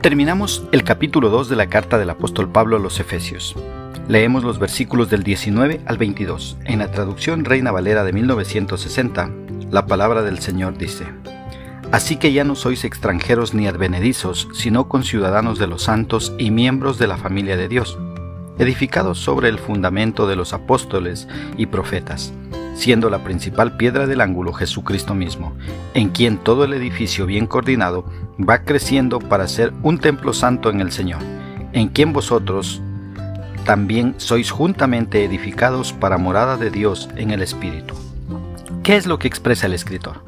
Terminamos el capítulo 2 de la carta del apóstol Pablo a los Efesios. Leemos los versículos del 19 al 22. En la traducción Reina Valera de 1960, la palabra del Señor dice, Así que ya no sois extranjeros ni advenedizos, sino conciudadanos de los santos y miembros de la familia de Dios, edificados sobre el fundamento de los apóstoles y profetas siendo la principal piedra del ángulo Jesucristo mismo, en quien todo el edificio bien coordinado va creciendo para ser un templo santo en el Señor, en quien vosotros también sois juntamente edificados para morada de Dios en el Espíritu. ¿Qué es lo que expresa el escritor?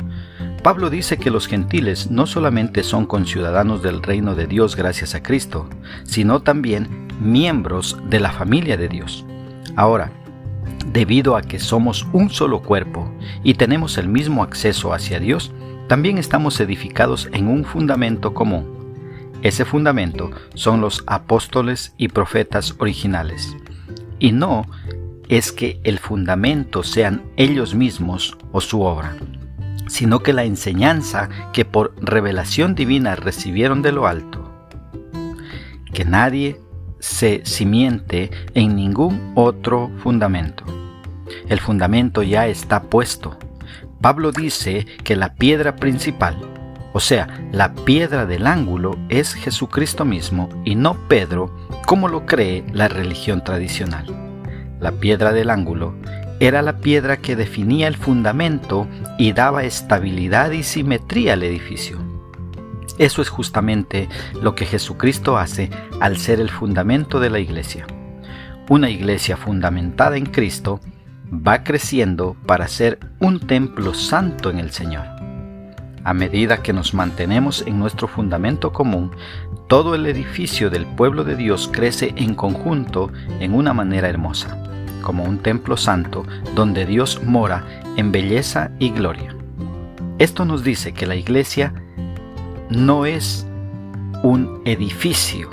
Pablo dice que los gentiles no solamente son conciudadanos del reino de Dios gracias a Cristo, sino también miembros de la familia de Dios. Ahora, Debido a que somos un solo cuerpo y tenemos el mismo acceso hacia Dios, también estamos edificados en un fundamento común. Ese fundamento son los apóstoles y profetas originales. Y no es que el fundamento sean ellos mismos o su obra, sino que la enseñanza que por revelación divina recibieron de lo alto. Que nadie se cimiente en ningún otro fundamento. El fundamento ya está puesto. Pablo dice que la piedra principal, o sea, la piedra del ángulo, es Jesucristo mismo y no Pedro, como lo cree la religión tradicional. La piedra del ángulo era la piedra que definía el fundamento y daba estabilidad y simetría al edificio. Eso es justamente lo que Jesucristo hace al ser el fundamento de la iglesia. Una iglesia fundamentada en Cristo va creciendo para ser un templo santo en el Señor. A medida que nos mantenemos en nuestro fundamento común, todo el edificio del pueblo de Dios crece en conjunto en una manera hermosa, como un templo santo donde Dios mora en belleza y gloria. Esto nos dice que la iglesia no es un edificio,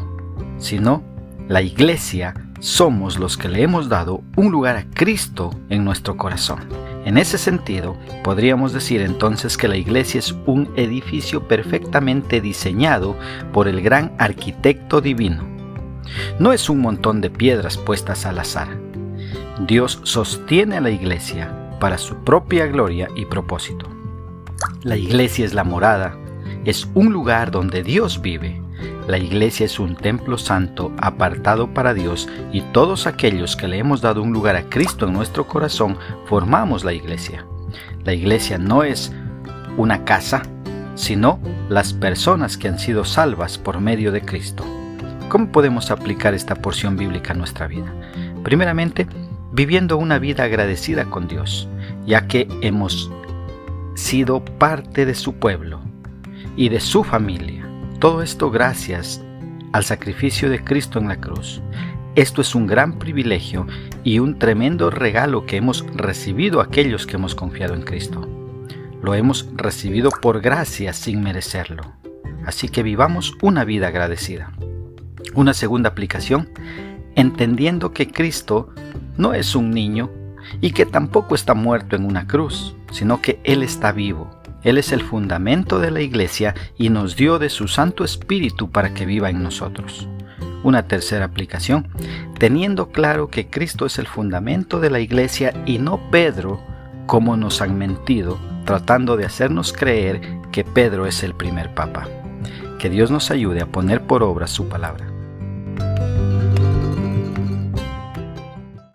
sino la iglesia somos los que le hemos dado un lugar a Cristo en nuestro corazón. En ese sentido, podríamos decir entonces que la iglesia es un edificio perfectamente diseñado por el gran arquitecto divino. No es un montón de piedras puestas al azar. Dios sostiene a la iglesia para su propia gloria y propósito. La iglesia es la morada, es un lugar donde Dios vive. La iglesia es un templo santo apartado para Dios y todos aquellos que le hemos dado un lugar a Cristo en nuestro corazón formamos la iglesia. La iglesia no es una casa, sino las personas que han sido salvas por medio de Cristo. ¿Cómo podemos aplicar esta porción bíblica a nuestra vida? Primeramente, viviendo una vida agradecida con Dios, ya que hemos sido parte de su pueblo y de su familia. Todo esto gracias al sacrificio de Cristo en la cruz. Esto es un gran privilegio y un tremendo regalo que hemos recibido aquellos que hemos confiado en Cristo. Lo hemos recibido por gracia sin merecerlo. Así que vivamos una vida agradecida. Una segunda aplicación, entendiendo que Cristo no es un niño y que tampoco está muerto en una cruz, sino que Él está vivo él es el fundamento de la iglesia y nos dio de su Santo Espíritu para que viva en nosotros. Una tercera aplicación, teniendo claro que Cristo es el fundamento de la iglesia y no Pedro, como nos han mentido, tratando de hacernos creer que Pedro es el primer papa. Que Dios nos ayude a poner por obra su palabra.